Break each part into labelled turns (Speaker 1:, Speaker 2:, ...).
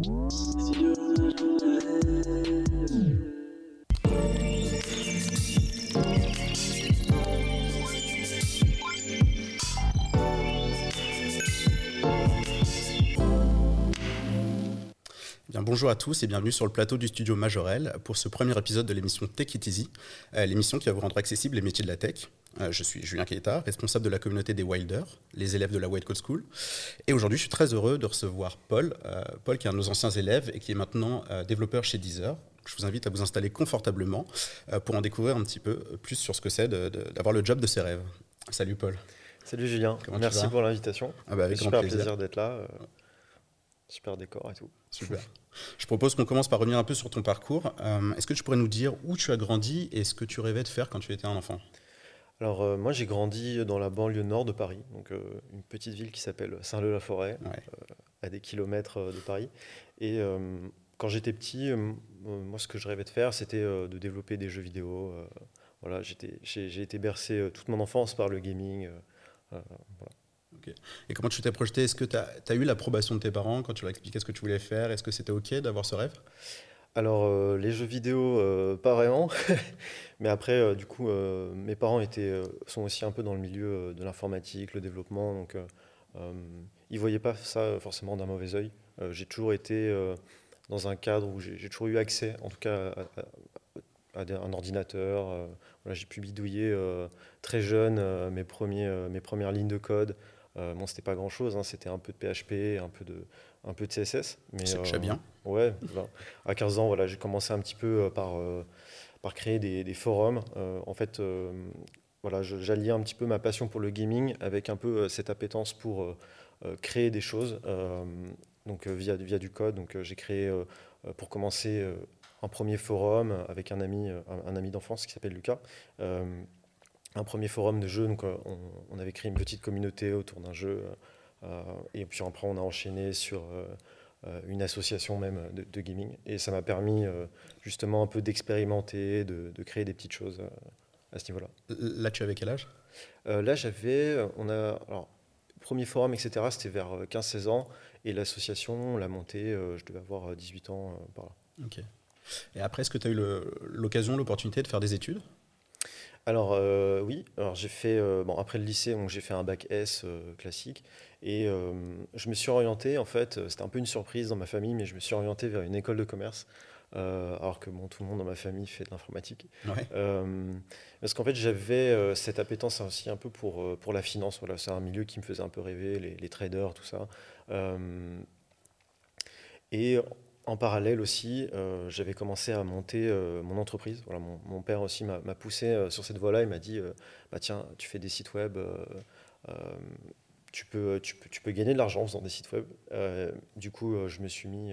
Speaker 1: Studio bonjour à tous et bienvenue sur le plateau du studio Majorel pour ce premier épisode de l'émission Tech It Easy, euh, l'émission qui va vous rendre accessible les métiers de la tech. Euh, je suis Julien Keita, responsable de la communauté des Wilders, les élèves de la White Code School. Et aujourd'hui, je suis très heureux de recevoir Paul, euh, Paul qui est un de nos anciens élèves et qui est maintenant développeur chez Deezer. Je vous invite à vous installer confortablement pour en découvrir un petit peu plus sur ce que c'est d'avoir le job de ses rêves. Salut Paul.
Speaker 2: Salut Julien, merci pour l'invitation.
Speaker 1: Ah bah avec
Speaker 2: super plaisir d'être là. Super décor et tout.
Speaker 1: Super. Je propose qu'on commence par revenir un peu sur ton parcours. Euh, est-ce que tu pourrais nous dire où tu as grandi et ce que tu rêvais de faire quand tu étais un enfant?
Speaker 2: Alors euh, moi j'ai grandi dans la banlieue nord de Paris, donc euh, une petite ville qui s'appelle Saint-Leu-la-Forêt, à des kilomètres de Paris. Et quand j'étais petit, moi ce que je rêvais de faire c'était de développer des jeux vidéo. voilà, j'ai été bercé toute mon enfance par le gaming. Voilà.
Speaker 1: Et comment tu t'es projeté? Est-ce que tu as, eu l'approbation de tes parents quand tu leur expliqué ce que tu voulais faire? Est-ce que c'était OK d'avoir ce rêve?
Speaker 2: Alors, euh, les jeux vidéo, euh, pas vraiment. Mais après, euh, du coup, mes parents étaient, sont aussi un peu dans le milieu de l'informatique, le développement. Donc, ils ne voyaient pas ça forcément d'un mauvais oeil. j'ai toujours été dans un cadre où j'ai toujours eu accès, en tout cas, à, un ordinateur. j'ai pu bidouiller très jeune mes premières lignes de code. Euh, bon, c'était pas grand chose, hein, c'était un peu de PHP, un peu de, un peu de CSS.
Speaker 1: C'est déjà bien.
Speaker 2: Ouais, à 15 ans, voilà, j'ai commencé un petit peu euh, par, euh, par créer des, des forums. en fait, voilà, j'alliais un petit peu ma passion pour le gaming avec un peu cette appétence pour créer des choses, donc via, via du code. Donc j'ai créé, pour commencer, un premier forum avec un ami, un ami d'enfance qui s'appelle Lucas un premier forum de jeu. Donc, euh, on, avait créé une petite communauté autour d'un jeu. Euh, et puis après, on a enchaîné sur euh, une association même de, gaming. Et ça m'a permis justement un peu d'expérimenter, de, créer des petites choses à ce niveau-là.
Speaker 1: Là, tu avais quel âge?
Speaker 2: Là, j'avais. On a, alors, premier forum, etc., c'était vers 15-16 ans. Et l'association, on l'a montée, je devais avoir 18 ans par là.
Speaker 1: Ok. Et après, est-ce que tu as eu l'occasion, l'opportunité de faire des études?
Speaker 2: Alors euh, oui, alors j'ai fait euh, bon après le lycée donc j'ai fait un bac S euh, classique. Et je me suis orienté en fait c'était un peu une surprise dans ma famille mais je me suis orienté vers une école de commerce alors que bon tout le monde dans ma famille fait de l'informatique. Parce qu'en fait j'avais cette appétence aussi un peu pour pour la finance. Voilà c'est un milieu qui me faisait un peu rêver les, les traders tout ça. Et en parallèle aussi, euh, j'avais commencé à monter euh, mon entreprise. Voilà, mon, père aussi m'a poussé euh, sur cette voie-là. Il m'a dit bah, Tiens, tu fais des sites web, tu, peux, tu, peux, tu peux gagner de l'argent en faisant des sites web. du coup, je me suis mis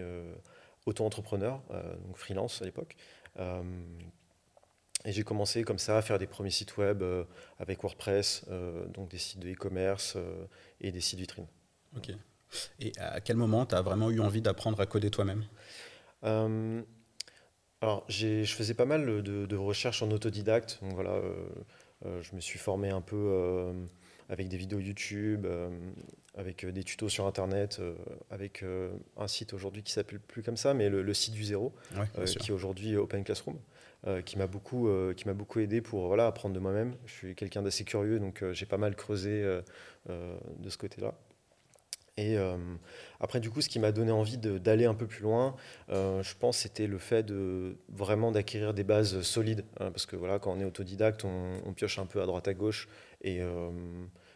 Speaker 2: auto-entrepreneur, donc freelance à l'époque. et j'ai commencé comme ça à faire des premiers sites web avec WordPress, donc des sites de e-commerce et des sites vitrines.
Speaker 1: Ok. Et à quel moment tu as vraiment eu envie d'apprendre à coder toi-même?
Speaker 2: Euh, Alors, je faisais pas mal de, recherches en autodidacte. Donc voilà, euh, euh, je me suis formé un peu avec des vidéos YouTube, avec des tutos sur Internet, avec un site aujourd'hui qui s'appelle plus comme ça, mais le, site du zéro, qui est aujourd'hui Open Classroom. qui m'a beaucoup, qui m'a beaucoup aidé pour voilà, apprendre de moi-même. Je suis quelqu'un d'assez curieux, donc j'ai pas mal creusé de ce côté-là. Et euh, après, du coup, ce qui m'a donné envie d'aller un peu plus loin, euh, je pense, c'était le fait de vraiment d'acquérir des bases solides. Hein, parce que voilà, quand on est autodidacte, on, pioche un peu à droite à gauche. Et euh,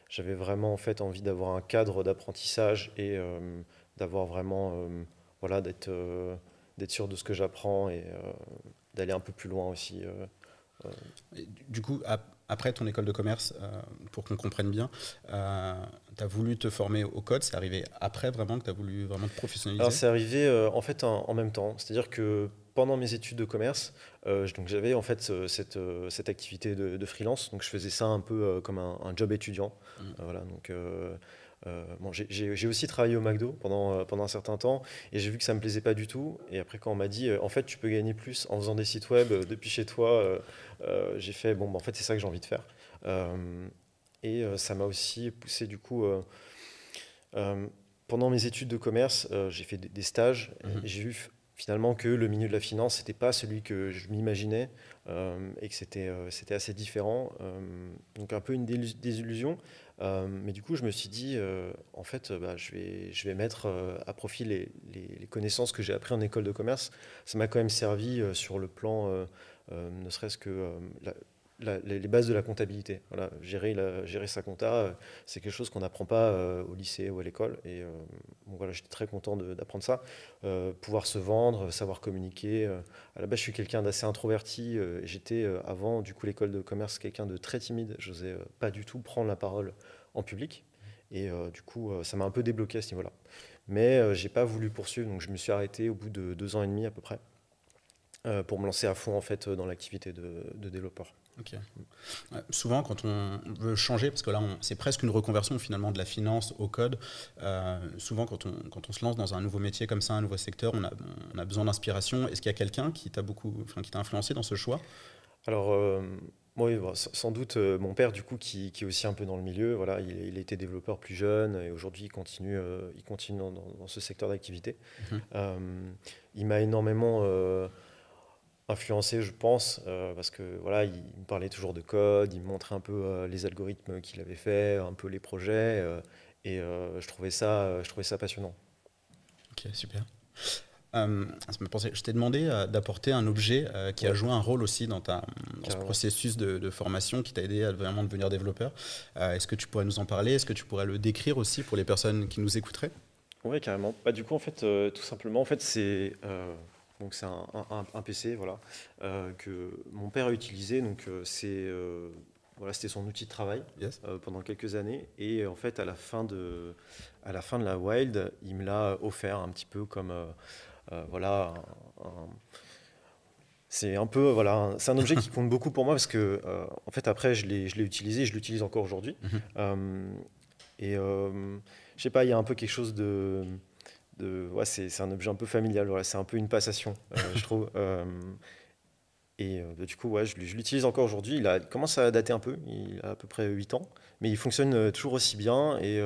Speaker 2: j'avais vraiment en fait envie d'avoir un cadre d'apprentissage et d'avoir vraiment, voilà, d'être sûr de ce que j'apprends et d'aller un peu plus loin aussi.
Speaker 1: du coup, après ton école de commerce, pour qu'on comprenne bien, tu as voulu te former au code, c'est arrivé après vraiment que tu as voulu vraiment te professionnaliser
Speaker 2: C'est arrivé euh, en fait en, même temps. C'est-à-dire que pendant mes études de commerce, euh, donc j'avais en fait cette, euh, cette activité de, freelance. Donc je faisais ça un peu comme un, job étudiant. Mmh. voilà, donc, bon, j'ai aussi travaillé au McDo pendant, pendant un certain temps et j'ai vu que ça ne me plaisait pas du tout. Et après, quand on m'a dit en fait, tu peux gagner plus en faisant des sites web depuis chez toi, j'ai fait bon, bah, en fait, c'est ça que j'ai envie de faire. Et euh, ça m'a aussi poussé du coup euh, euh, pendant mes études de commerce, j'ai fait des, stages mhm. et j'ai vu finalement que le milieu de la finance n'était pas celui que je m'imaginais et que c'était c'était assez différent. donc un peu une désillusion. Mais du coup, je me suis dit, en fait, bah, je, vais, je vais mettre à profit les, les, connaissances que j'ai apprises en école de commerce. Ça m'a quand même servi sur le plan, ne serait-ce que les bases de la comptabilité. Voilà, gérer, gérer sa compta, euh, c'est quelque chose qu'on n'apprend pas euh, au lycée ou à l'école. Et euh, voilà, j'étais très content d'apprendre ça. pouvoir se vendre, savoir communiquer. à la base, je suis quelqu'un d'assez introverti. J'étais avant, du coup, l'école de commerce, quelqu'un de très timide. Je n'osais pas du tout prendre la parole en public. Et du coup, ça m'a un peu débloqué à ce niveau-là. Mais j'ai pas voulu poursuivre, donc je me suis arrêté au bout de deux ans et demi à peu près. Pour me lancer à fond en fait dans l'activité de, de développeur. Ok.
Speaker 1: souvent, quand on veut changer, parce que là, c'est presque une reconversion finalement de la finance au code, euh, souvent quand on, quand on se lance dans un nouveau métier comme ça, un nouveau secteur, on a, on a besoin d'inspiration. Est-ce qu'il y a quelqu'un qui t'a beaucoup, enfin, qui t'a influencé dans ce choix?
Speaker 2: Alors, euh, oui, sans doute euh, mon père, du coup, qui, qui, est aussi un peu dans le milieu. Voilà, il, il était développeur plus jeune et aujourd'hui, il continue, il continue dans, ce secteur d'activité. Mhm. il m'a énormément influencé, je pense, euh, parce que voilà, il, me parlait toujours de code, il me montrait un peu euh, les algorithmes qu'il avait fait, un peu les projets, euh, et je trouvais ça, je trouvais ça passionnant.
Speaker 1: Ok, super. ça me pensait, je t'ai demandé d'apporter un objet qui a joué un rôle aussi dans, ta, ce processus de, formation qui t'a aidé à vraiment devenir développeur. Est-ce que tu pourrais nous en parler? Est-ce que tu pourrais le décrire aussi pour les personnes qui nous écouteraient?
Speaker 2: Oui, carrément. Bah, du coup, en fait, tout simplement, en fait, c'est donc c'est un, PC voilà, euh, que mon père a utilisé. Donc euh, c'est euh, voilà, c'était son outil de travail pendant quelques années. Et en fait, à la fin de, à la, fin de la Wild, il me l'a offert un petit peu comme voilà. c'est un peu voilà, c'est un objet qui compte beaucoup pour moi parce que en fait après je l'ai, je l'ai utilisé, je l'utilise encore aujourd'hui. Mhm. et je sais pas, il y a un peu quelque chose de ouais, c'est un objet un peu familial, voilà, c'est un peu une passation, euh, je trouve. Euh, et euh, du coup, ouais, je, je l'utilise encore aujourd'hui. Il, commence à dater un peu, il a à peu près 8 ans, mais il fonctionne toujours aussi bien. Et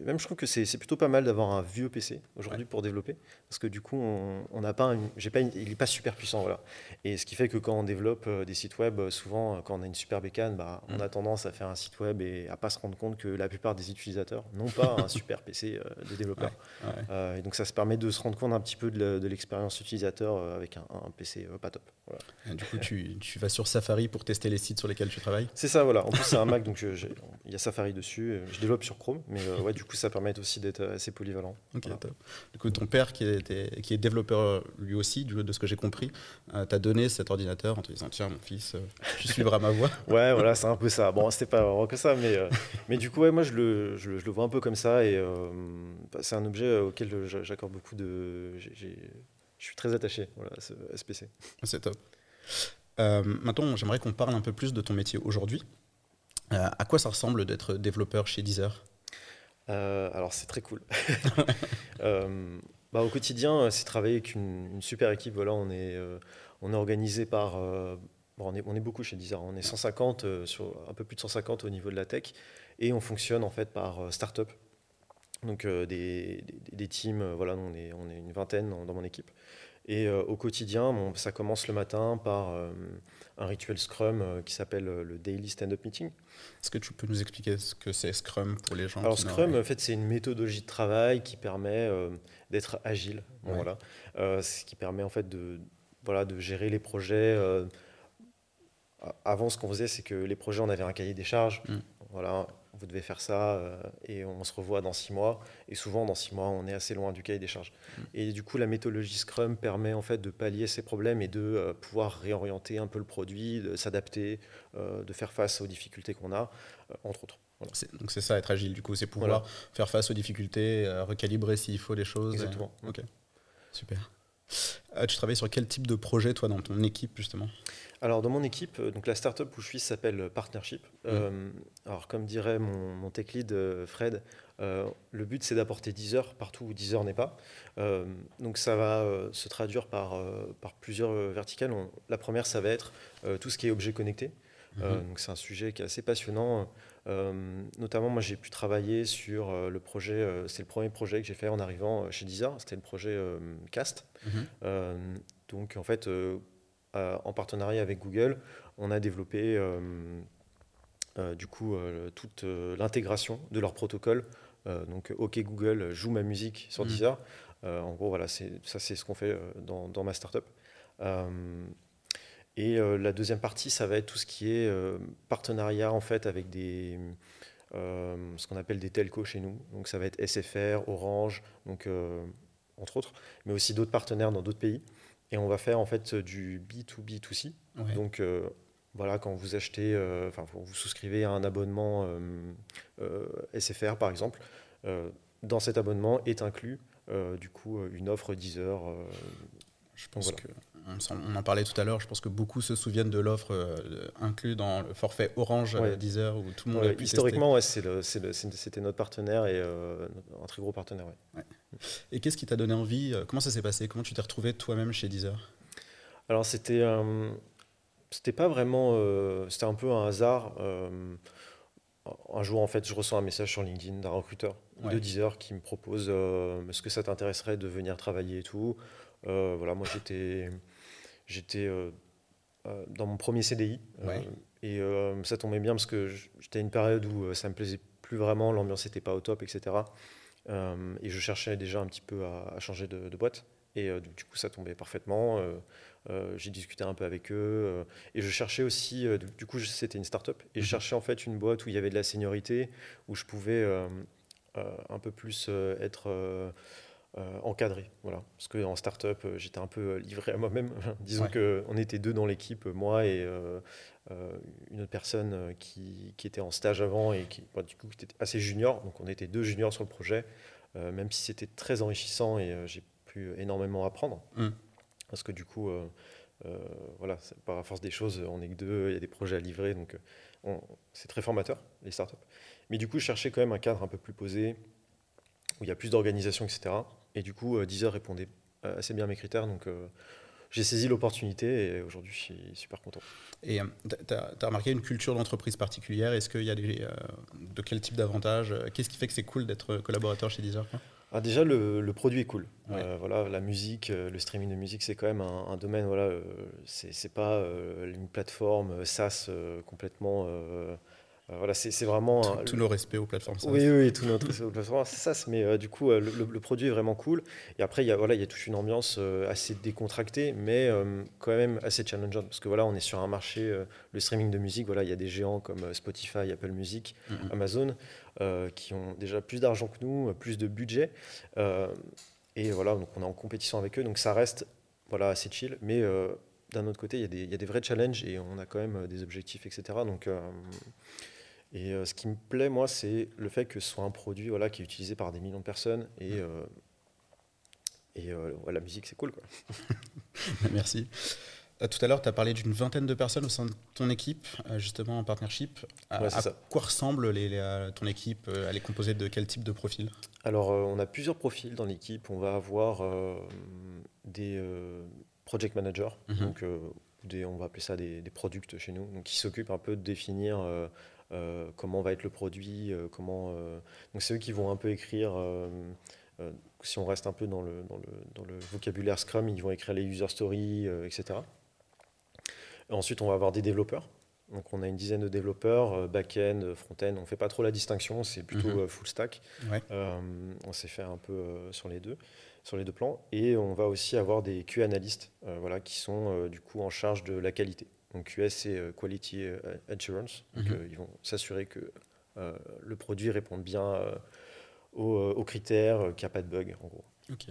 Speaker 2: même je trouve que c'est plutôt pas mal d'avoir un vieux PC aujourd'hui pour développer, parce que du coup, on n'a pas, j'ai pas, il n'est pas super puissant, voilà. Et ce qui fait que quand on développe euh, des sites web, euh, souvent quand on a une super bécane, bah, on mm. a tendance à faire un site web et à pas se rendre compte que la plupart des utilisateurs n'ont pas un super PC de développeur. et donc ça se permet de se rendre compte un petit peu de l'expérience utilisateur avec un, PC pas top.
Speaker 1: du coup, tu, tu, vas sur Safari pour tester les sites sur lesquels tu travailles?
Speaker 2: C'est ça, voilà. En plus, c'est un Mac, donc il y a Safari dessus. Je développe sur Chrome, mais euh, ouais, du coup, ça permet aussi d'être assez polyvalent.
Speaker 1: Ok, Du coup, ton père, qui, était, qui est développeur lui aussi, de ce que j'ai compris, euh, t'a donné cet ordinateur en te disant Tiens, mon fils, euh, tu suivras ma voie.
Speaker 2: ouais, voilà, c'est un peu ça. Bon, c'était pas vraiment que ça, mais, mais du coup, ouais, moi, je le, je, le vois un peu comme ça. Et bah, c'est un objet auquel j'accorde beaucoup de. je suis très attaché voilà, à ce SPC.
Speaker 1: C'est top. maintenant, j'aimerais qu'on parle un peu plus de ton métier aujourd'hui. à quoi ça ressemble d'être développeur chez Deezer?
Speaker 2: Euh, alors c'est très cool. Euh, bah, au quotidien, c'est travailler avec une, super équipe. Voilà, on est, euh, organisé par. on, est, beaucoup chez Deezer. On est 150, sur, un peu plus de 150 au niveau de la tech. Et on fonctionne en fait par start-up. Donc des, des, teams, voilà, on est, on est une vingtaine dans, mon équipe. Et au quotidien, ça commence le matin par un rituel Scrum euh, qui s'appelle euh, le Daily Stand-Up Meeting.
Speaker 1: Est-ce que tu peux nous expliquer ce que c'est Scrum pour les gens
Speaker 2: Alors Scrum, en fait, c'est une méthodologie de travail qui permet euh, d'être agile. Voilà. ce qui permet en fait de, voilà, de gérer les projets. avant, ce qu'on faisait, c'est que les projets, on avait un cahier des charges. Mm. Voilà, vous devez faire ça euh, et on se revoit dans six mois. Et souvent, dans six mois, on est assez loin du cahier des charges. Mm. Et du coup, la méthodologie Scrum permet en fait de pallier ces problèmes et de euh, pouvoir réorienter un peu le produit, de s'adapter, euh, de faire face aux difficultés qu'on a, entre autres.
Speaker 1: Donc c'est ça être agile, du coup, c'est pouvoir faire face aux difficultés, recalibrer s'il faut les choses.
Speaker 2: Exactement.
Speaker 1: Ok, super. Tu travailles sur quel type de projet, toi, dans ton équipe, justement?
Speaker 2: Alors dans mon équipe, euh, donc la startup où je suis s'appelle Partnership. Mmh. Euh, alors comme dirait mon, tech lead euh, Fred, le but c'est d'apporter 10 heures partout où 10 heures n'est pas. donc ça va se traduire par, par plusieurs verticales. la première ça va être tout ce qui est objet connecté. Mhm. donc c'est un sujet qui est assez passionnant. notamment, moi, j'ai pu travailler sur le projet. c'est le premier projet que j'ai fait en arrivant chez Deezer. C'était le projet Cast. Mhm. donc, en fait, en partenariat avec Google, on a développé du coup toute l'intégration de leur protocole. donc, OK Google joue ma musique sur mhm. Deezer. en gros, voilà, ça c'est ce qu'on fait dans, dans, ma startup. Et euh, la deuxième partie, ça va être tout ce qui est euh, partenariat en fait avec des, euh, ce qu'on appelle des telcos chez nous. Donc ça va être SFR, Orange, donc entre autres, mais aussi d'autres partenaires dans d'autres pays. Et on va faire en fait du B2B2C. Donc voilà, quand vous achetez, enfin vous souscrivez à un abonnement SFR par exemple, dans cet abonnement est inclus du coup une offre Deezer.
Speaker 1: Je pense que on, en parlait tout à l'heure, je pense que beaucoup se souviennent de l'offre euh, inclue dans le forfait Orange euh, Deezer où tout le monde a pu
Speaker 2: Historiquement, c'était notre partenaire et euh, un très gros partenaire.
Speaker 1: Et qu'est-ce qui t'a donné envie Comment ça s'est passé? Comment tu t'es retrouvé toi-même chez Deezer?
Speaker 2: Alors c'était c'était pas vraiment, c'était un peu un hasard. un jour, en fait, je reçois un message sur LinkedIn d'un recruteur de Deezer qui me propose est-ce que ça t'intéresserait de venir travailler et tout? voilà, moi j'étais J'étais euh, euh, dans mon premier CDI. Euh, et ça tombait bien parce que j'étais à une période où ça me plaisait plus vraiment, l'ambiance n'était pas au top, etc. et je cherchais déjà un petit peu à, changer de, boîte. Et du coup, ça tombait parfaitement. j'ai discuté un peu avec eux. et je cherchais aussi, du coup, c'était une start-up. Et je mhm. cherchais en fait une boîte où il y avait de la seniorité, où je pouvais un peu plus être euh, encadré. Voilà. Parce qu'en start-up, euh, j'étais un peu euh, livré à moi-même. Disons qu'on était deux dans l'équipe, moi et une autre personne qui, qui, était en stage avant et qui, du coup, était assez junior. Donc on était deux juniors sur le projet, même si c'était très enrichissant et j'ai pu énormément apprendre. Mm. Parce que du coup, voilà, par la force des choses, on est que deux, il y a des projets à livrer, donc c'est très formateur, les startups. Mais du coup, je cherchais quand même un cadre un peu plus posé, où il y a plus d'organisation, etc. Et du coup, euh, Deezer répondait euh, assez bien à mes critères. Donc, euh, j'ai saisi l'opportunité et aujourd'hui, je suis super content.
Speaker 1: Et tu as, remarqué une culture d'entreprise particulière? Est-ce qu'il y a des, de quel type d'avantages? Qu'est-ce qui fait que c'est cool d'être collaborateur chez Deezer
Speaker 2: ah, déjà, le, produit est cool. voilà, la musique, le streaming de musique, c'est quand même un, domaine. Voilà, c'est pas une plateforme SaaS complètement euh, voilà, c'est vraiment.
Speaker 1: Tout, nos respects aux plateformes
Speaker 2: SaaS. Oui, oui, tout notre respect aux plateformes SaaS. Mais euh, du coup, euh, le, produit est vraiment cool. Et après, il y a, voilà, il y a toute une ambiance assez décontractée, mais quand même assez challengeante. Parce que voilà, on est sur un marché, le streaming de musique, voilà, il y a des géants comme Spotify, Apple Music, mm-hmm. Amazon, qui ont déjà plus d'argent que nous, plus de budget. et voilà, donc on est en compétition avec eux. Donc ça reste voilà, assez chill. Mais d'un autre côté, il y, a des, il y, a des, vrais challenges et on a quand même des objectifs, etc. Donc. Et euh, ce qui me plaît, moi, c'est le fait que ce soit un produit voilà, qui est utilisé par des millions de personnes. Et, euh, et euh, la musique, c'est cool. Quoi.
Speaker 1: Merci. Tout à l'heure, tu as parlé d'une vingtaine de personnes au sein de ton équipe, justement en partnership. à quoi ressemble les, ton équipe Elle est composée de quel type de profil?
Speaker 2: Alors, on a plusieurs profils dans l'équipe. On va avoir des project managers, mhm. donc des, on va appeler ça des, des products chez nous, donc qui s'occupent un peu de définir euh, comment va être le produit, euh, comment. Euh, donc c'est eux qui vont un peu écrire. si on reste un peu dans le, dans, le, dans le, vocabulaire Scrum, ils vont écrire les user stories, etc. ensuite, on va avoir des développeurs. Donc on a une dizaine de développeurs, back-end, front-end. On ne fait pas trop la distinction, c'est plutôt mhm. full stack. on s'est fait un peu sur les deux sur les deux plans. Et on va aussi avoir des Q analystes voilà, qui sont du coup en charge de la qualité. Donc QS, c'est euh, Quality euh, Assurance. Donc, mhm. euh, ils vont s'assurer que le produit réponde bien aux, critères, qu'il n'y a pas de bug, en gros.
Speaker 1: Ok.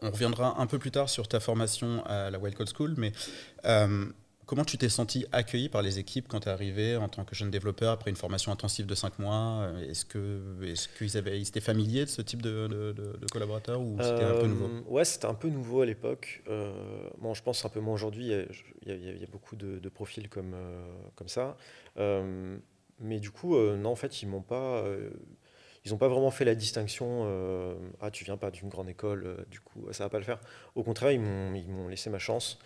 Speaker 1: on reviendra un peu plus tard sur ta formation à la Wildcode School, mais Comment tu t'es senti accueilli par les équipes quand tu es arrivé en tant que jeune développeur après une formation intensive de 5 mois? Est-ce qu'ils est étaient familiers de ce type de, collaborateurs ou c'était un peu nouveau? Euh,
Speaker 2: Ouais, c'était un peu nouveau à l'époque. Euh, bon, je pense un peu moins aujourd'hui. Il, y, a beaucoup de, profils comme, euh, ça. Euh, mais du coup, non, en fait, ils m'ont pas ils n'ont pas vraiment fait la distinction ah tu viens pas d'une grande école du coup ça va pas le faire au contraire ils m'ont laissé ma chance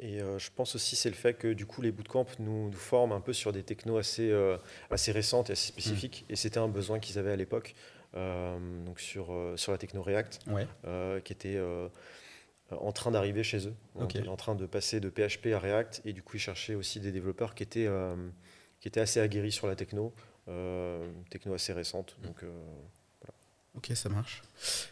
Speaker 2: Et je pense aussi c'est le fait que du coup les bootcamps nous, nous forment un peu sur des technos assez, assez récentes et assez spécifiques. Mm. Et c'était un besoin qu'ils avaient à l'époque. donc sur, sur la techno React, qui était en train d'arriver chez eux. en train de passer de PHP à React. Et du coup, ils cherchaient aussi des développeurs qui étaient, qui étaient assez aguerris sur la techno, techno assez récente. Mm. Donc
Speaker 1: Ok, ça marche.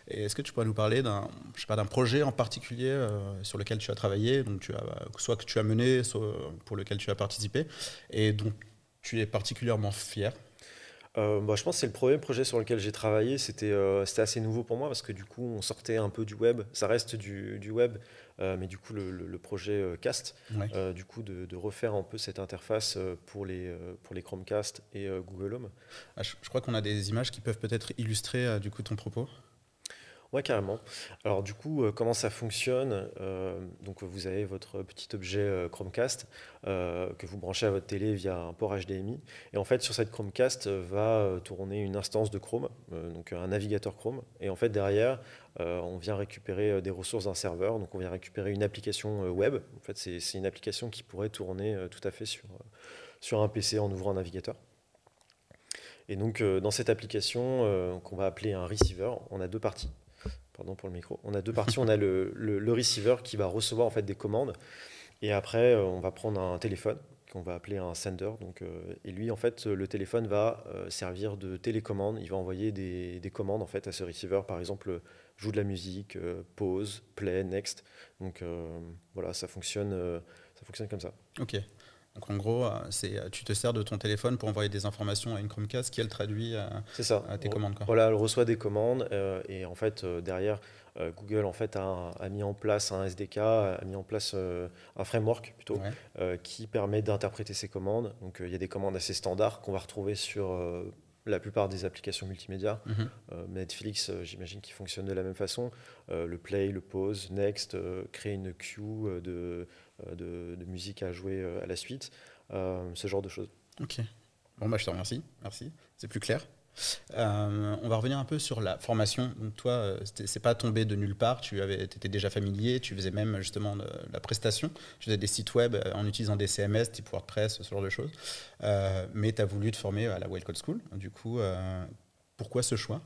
Speaker 1: Et est-ce que tu pourrais nous parler d'un, je d'un projet en particulier euh, sur lequel tu as travaillé, donc tu as, soit que tu as mené, soit pour lequel tu as participé, et dont tu es particulièrement fier?
Speaker 2: Euh, bah, je pense que c'est le premier projet sur lequel j'ai travaillé. C'était euh, c'était assez nouveau pour moi parce que du coup, on sortait un peu du web. Ça reste du, du web, euh, mais du coup, le, le, projet Cast, du coup, de, de, refaire un peu cette interface pour les, pour les Chromecast et Google Home.
Speaker 1: Ah, je, je, crois qu'on a des images qui peuvent peut-être illustrer du coup ton propos.
Speaker 2: Oui, carrément. Alors du coup, euh, comment ça fonctionne euh, Donc vous avez votre petit objet euh, Chromecast que vous branchez à votre télé via un port HDMI. Et en fait, sur cette Chromecast va tourner une instance de Chrome, donc un navigateur Chrome. Et en fait, derrière, on vient récupérer des ressources d'un serveur. Donc on vient récupérer une application web. En fait, c'est une application qui pourrait tourner tout à fait sur, sur un PC en ouvrant un navigateur. Et donc, dans cette application qu'on va appeler un receiver, on a deux parties. Pardon pour le micro. On a deux parties. on a le, le, receiver qui va recevoir en fait des commandes. Et après, euh, on va prendre un téléphone qu'on va appeler un sender. Donc, euh, et lui, en fait, le téléphone va euh, servir de télécommande. Il va envoyer des, des, commandes en fait à ce receiver. Par exemple, joue de la musique, pause, play, next. Donc voilà, ça fonctionne, ça fonctionne comme ça.
Speaker 1: Ok. Donc en gros, euh, c'est euh, tu te sers de ton téléphone pour envoyer des informations à une Chromecast qui elle traduit à,
Speaker 2: euh, ça.
Speaker 1: à tes commandes. Quoi.
Speaker 2: Voilà, elle reçoit des commandes et en fait derrière Google en fait a, mis en place un SDK, a mis en place un framework plutôt qui permet d'interpréter ces commandes. Donc il y a des commandes assez standards qu'on va retrouver sur la plupart des applications multimédia. Mhm. Netflix, j'imagine qu'il fonctionne de la même façon. le play, le pause, next, créer une queue de euh, de, musique à jouer euh, à la suite, euh, ce genre de choses.
Speaker 1: Ok. Bon, bah, je te remercie. Merci. C'est plus clair. on va revenir un peu sur la formation. Donc toi, c'est pas tombé de nulle part. Tu étais déjà familier. Tu faisais même justement la prestation. Tu faisais des sites web en utilisant des CMS, type WordPress, ce genre de choses. mais tu as voulu te former à la Wild Code School. Du coup, pourquoi ce choix?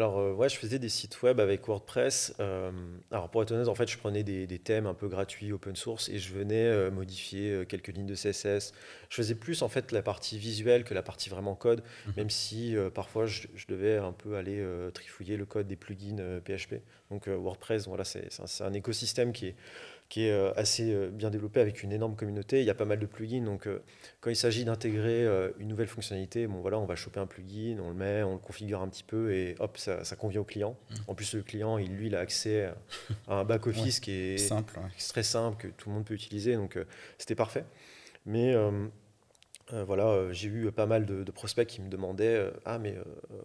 Speaker 2: Alors, euh, ouais, je faisais des sites web avec WordPress. Euh, alors, pour être honnête, en fait, je prenais des, thèmes un peu gratuits, open source, et je venais euh, modifier quelques lignes de CSS. Je faisais plus, en fait, la partie visuelle que la partie vraiment code, mhm. même si parfois, je, devais un peu aller trifouiller le code des plugins PHP. Donc, WordPress, voilà, c'est un écosystème qui est qui est euh, assez euh, bien développé avec une énorme communauté. Il y a pas mal de plugins. Donc, euh, quand il s'agit d'intégrer une nouvelle fonctionnalité, bon, voilà, on va choper un plugin, on le met, on le configure un petit peu et hop, ça, convient au client. Mmh. En plus, le client, il, lui, il a accès à un back-office qui, est
Speaker 1: simple,
Speaker 2: très simple, que tout le monde peut utiliser. Donc, c'était parfait. Mais voilà, j'ai eu pas mal de, prospects qui me demandaient Ah, mais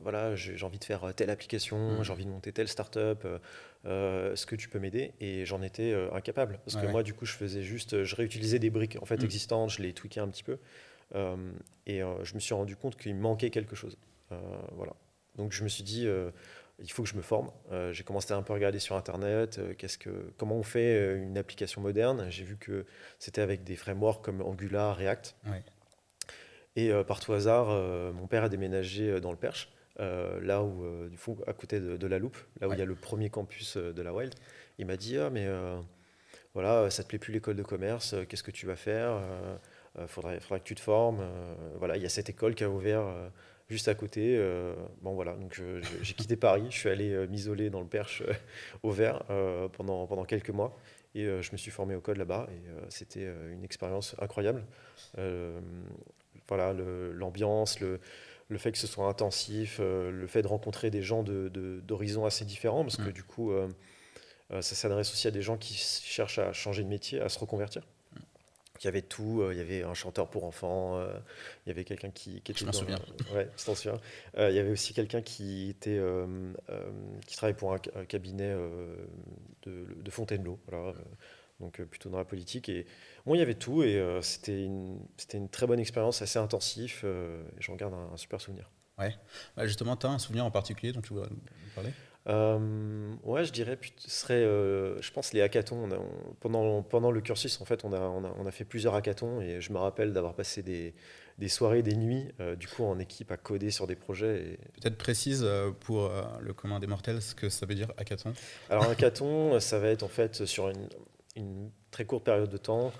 Speaker 2: voilà, j'ai envie de faire telle application, mmh. j'ai envie de monter telle startup, euh, est-ce que tu peux m'aider? Et j'en étais euh, incapable. Parce que moi, du coup, je faisais juste, je réutilisais des briques en fait, mm. existantes, je les tweakais un petit peu. Euh, et je me suis rendu compte qu'il me manquait quelque chose. voilà. Donc je me suis dit, il faut que je me forme. j'ai commencé à un peu regarder sur Internet, qu'est-ce que, comment on fait une application moderne. J'ai vu que c'était avec des frameworks comme Angular, React. Et par tout hasard, mon père a déménagé dans le Perche. Euh, là où, euh, du coup, à côté de, la Loupe, là où il y a le premier campus euh, de la Wild, il m'a dit Ah, mais voilà, ça te plaît plus l'école de commerce, qu'est-ce que tu vas faire Il faudrait, faudrait, que tu te formes. voilà, il y a cette école qui a ouvert juste à côté. bon, voilà, donc j'ai quitté Paris, je suis allé m'isoler dans le Perche au vert pendant, pendant quelques mois. Et je me suis formé au code là-bas et c'était une expérience incroyable. Voilà, l'ambiance, le, le fait que ce soit intensif, euh, le fait de rencontrer des gens d'horizons de, assez différents, parce que mm. du coup, euh, euh, ça s'adresse aussi à des gens qui cherchent à changer de métier, à se reconvertir. Mm. Il y avait tout, il y avait un chanteur pour enfants, il y avait quelqu'un qui,
Speaker 1: qui était. Je m'en souviens.
Speaker 2: ouais, t'en souviens. il y avait aussi quelqu'un qui était, qui travaillait pour un, cabinet de, de Fontainebleau. Voilà donc euh, plutôt dans la politique. Et bon, il y avait tout et euh, c'était une, une très bonne expérience, assez intensif. Euh, J'en garde un, super souvenir.
Speaker 1: Ouais. Bah, justement, tu as un souvenir en particulier dont tu voudrais nous parler?
Speaker 2: Euh, ouais, je dirais, ce serait, je pense, les hackathons. pendant, pendant le cursus, en fait, on a, on a, fait plusieurs hackathons et je me rappelle d'avoir passé des, des, soirées, des nuits, euh, du coup, en équipe à coder sur des projets.
Speaker 1: Peut-être précise pour le commun des mortels ce que ça veut dire hackathon?
Speaker 2: Alors, hackathon, ça va être en fait sur une, une très courte période de temps,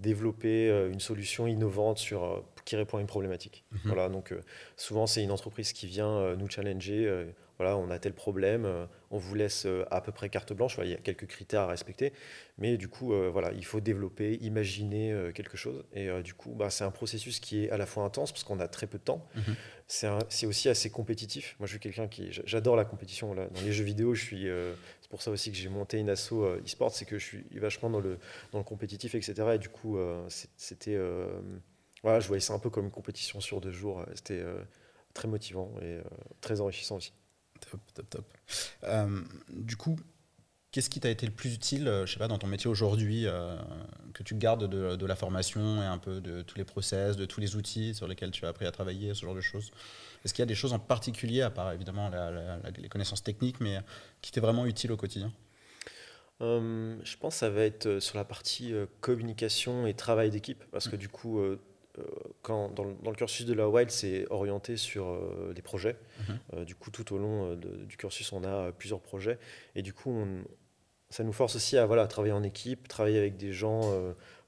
Speaker 2: développer une solution innovante sur, qui répond à une problématique. Mhm. Voilà, donc souvent, c'est une entreprise qui vient nous challenger voilà, on a tel problème, euh, on vous laisse euh, à peu près carte blanche, il y a quelques critères à respecter, mais du coup, euh, voilà, il faut développer, imaginer quelque chose, et du coup, bah, c'est un processus qui est à la fois intense, parce qu'on a très peu de temps, mhm. c'est aussi assez compétitif. Moi, je suis quelqu'un qui, j'adore la compétition, là. dans les jeux vidéo, je suis, c'est pour ça aussi que j'ai monté une asso e-sport, c'est que je suis vachement dans le, dans le compétitif, etc., et du coup, c'était, voilà, je voyais ça un peu comme une compétition sur deux jours, c'était très motivant et très enrichissant aussi.
Speaker 1: Top, top, top. Euh, du coup, qu'est-ce qui t'a été le plus utile, euh, je sais pas, dans ton métier aujourd'hui, euh, que tu gardes de, la formation et un peu de tous les process, de tous les outils sur lesquels tu as appris à travailler, ce genre de choses? Est-ce qu'il y a des choses en particulier, à part évidemment les connaissances techniques, mais qui t'est vraiment utile au quotidien?
Speaker 2: Je pense que ça va être sur la partie communication et travail d'équipe, parce que du coup, quand, dans, le, cursus de la Wild, c'est orienté sur euh, les projets. Mhm. Euh, du coup, tout au long du cursus, on a plusieurs projets. Et du coup, ça nous force aussi à voilà, travailler en équipe, travailler avec des gens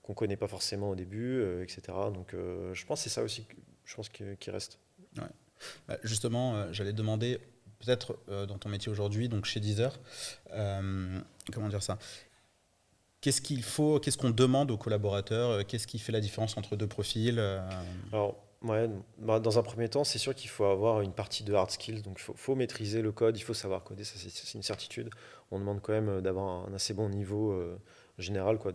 Speaker 2: qu'on ne connaît pas forcément au début, etc. Donc, je pense que c'est ça aussi je pense qui reste.
Speaker 1: Bah, justement, j'allais demander, peut-être dans ton métier aujourd'hui, donc chez Deezer, comment dire ça? Qu'est-ce qu'il faut, qu'est-ce qu'on demande aux collaborateurs euh, Qu'est-ce qui fait la différence entre deux profils euh
Speaker 2: Alors, ouais, bah, dans un premier temps, c'est sûr qu'il faut avoir une partie de hard skills. Donc, il faut, maîtriser le code, il faut savoir coder, ça c'est une certitude. On demande quand même euh, d'avoir un assez bon niveau général. Quoi,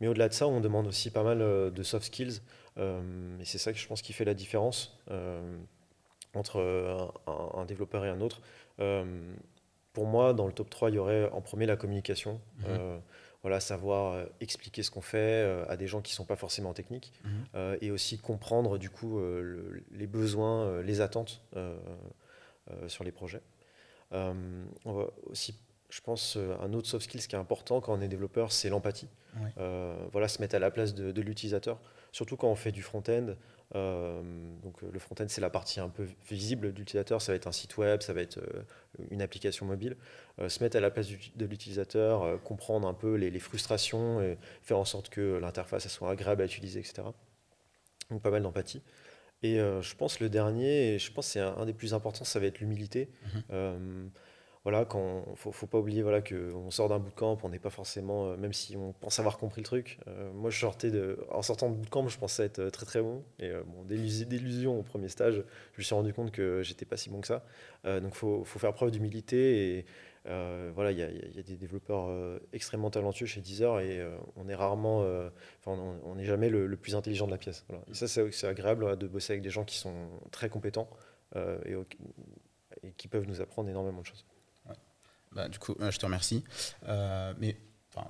Speaker 2: mais au-delà de ça, on demande aussi pas mal de soft skills. et c'est ça que je pense qui fait la différence entre un, développeur et un autre pour moi, dans le top 3, il y aurait en premier la communication. Mhm. Euh, voilà, savoir euh, expliquer ce qu'on fait euh, à des gens qui ne sont pas forcément techniques mhm. et aussi comprendre du coup les besoins, les attentes sur les projets. on va aussi, je pense, un autre soft skill qui est important quand on est développeur, c'est l'empathie. voilà, se mettre à la place de, de l'utilisateur, surtout quand on fait du front-end. Euh, donc euh, le front-end, c'est la partie un peu visible de l'utilisateur. Ça va être un site web, ça va être euh, une application mobile. se mettre à la place de l'utilisateur, comprendre un peu les, frustrations, et faire en sorte que l'interface soit agréable à utiliser, etc. Donc pas mal d'empathie. Et je pense le dernier, et je pense c'est un, des plus importants, ça va être l'humilité. Mm-hmm voilà, quand faut, faut pas oublier voilà qu'on sort d'un bootcamp, on n'est pas forcément, euh, même si on pense avoir compris le truc. Euh, moi, je sortais de, en sortant de bootcamp, je pensais être euh, très très bon. Et bon, d'illusion au premier stage, je me suis rendu compte que j'étais pas si bon que ça. donc, faut, faut faire preuve d'humilité et voilà, il y, a, des développeurs extrêmement talentueux chez Deezer et on est rarement, on n'est jamais le, plus intelligent de la pièce. Ça, c'est agréable de bosser avec des gens qui sont très compétents et qui peuvent nous apprendre énormément de choses.
Speaker 1: Bah, du coup, je te remercie. Euh, mais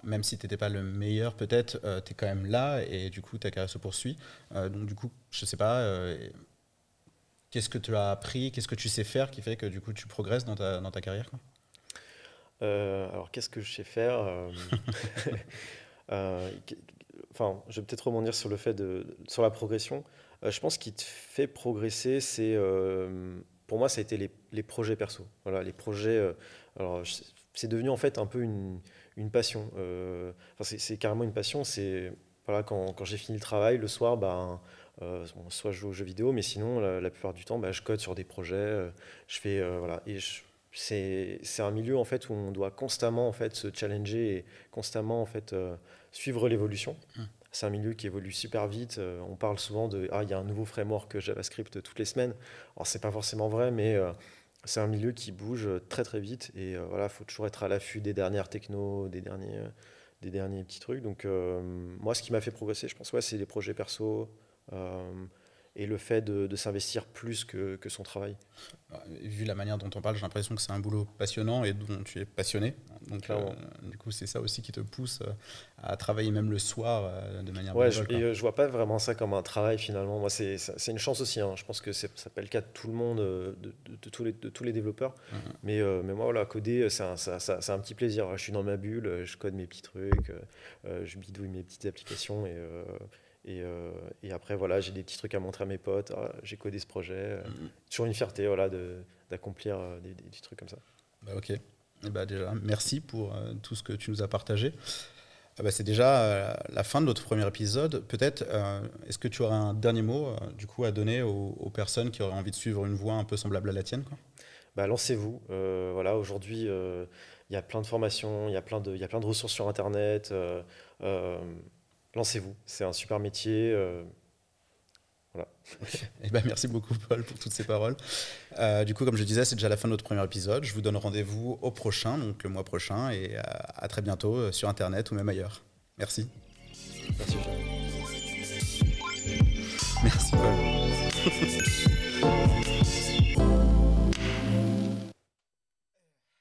Speaker 1: même si tu n'étais pas le meilleur, peut-être, euh, tu es quand même là et du coup, ta carrière se poursuit. Euh, donc, du coup, je sais pas, qu'est-ce que tu as appris, qu'est-ce que tu sais faire qui fait que du coup, tu progresses dans ta, dans ta carrière
Speaker 2: Alors, qu'est-ce que je sais faire Enfin, je vais peut-être rebondir sur le fait de, sur la progression. je pense qu'il te fait progresser, c'est pour moi, ça a été les, projets perso. Voilà, les projets alors, c'est devenu en fait un peu une, passion. Euh, c'est carrément une passion. C'est voilà, quand, j'ai fini le travail, le soir, ben, euh, soit je joue aux jeux vidéo, mais sinon, la, plupart du temps, ben, je code sur des projets. Euh, je fais, voilà, et c'est un milieu en fait où on doit constamment en fait se challenger et constamment en fait suivre l'évolution. Mmh. C'est un milieu qui évolue super vite. on parle souvent de ah il y a un nouveau framework JavaScript toutes les semaines. Alors c'est pas forcément vrai, mais c'est un milieu qui bouge très très vite et euh, voilà, faut toujours être à l'affût des dernières techno, des derniers, euh, des derniers petits trucs. Donc euh, moi, ce qui m'a fait progresser, je pense, ouais, c'est les projets perso et le fait de, s'investir plus que, son travail.
Speaker 1: Vu la manière dont on parle, j'ai l'impression que c'est un boulot passionnant et dont tu es passionné. Donc, du coup, c'est ça aussi qui te pousse à travailler même le soir de manière
Speaker 2: Ouais, je, et, je vois pas vraiment ça comme un travail finalement. Moi, c'est une chance aussi. Hein. Je pense que ça peut le cas de tout le monde, de, de, tous, les, de tous les développeurs. Mais, mais moi, voilà, coder, c'est un, un, petit plaisir. Je suis dans ma bulle, je code mes petits trucs, je bidouille mes petites applications et et, euh, et, après, voilà, j'ai des petits trucs à montrer à mes potes. Ah, j'ai codé ce projet. Euh, mm-hmm. Toujours une fierté voilà, d'accomplir euh, des, des, trucs comme ça.
Speaker 1: Bah, ok. Et eh bah, déjà, merci pour tout ce que tu nous as partagé. Ah bah, c'est déjà la fin de notre premier épisode. Peut-être, est-ce que tu aurais un dernier mot du coup, à donner aux, personnes qui auraient envie de suivre une voie un peu semblable à la tienne quoi?
Speaker 2: Bah, Lancez-vous. voilà, Aujourd'hui, il y a plein de formations, il y, a plein de, y a plein de ressources sur Internet lancez-vous. C'est un super métier. Euh, voilà.
Speaker 1: Eh ben, merci beaucoup, Paul, pour toutes ces paroles. Euh, du coup, comme je disais, c'est déjà la fin de notre premier épisode. Je vous donne rendez-vous au prochain, donc le mois prochain, et à, très bientôt euh, sur Internet ou même ailleurs. Merci.
Speaker 2: Merci,
Speaker 1: Merci, Paul.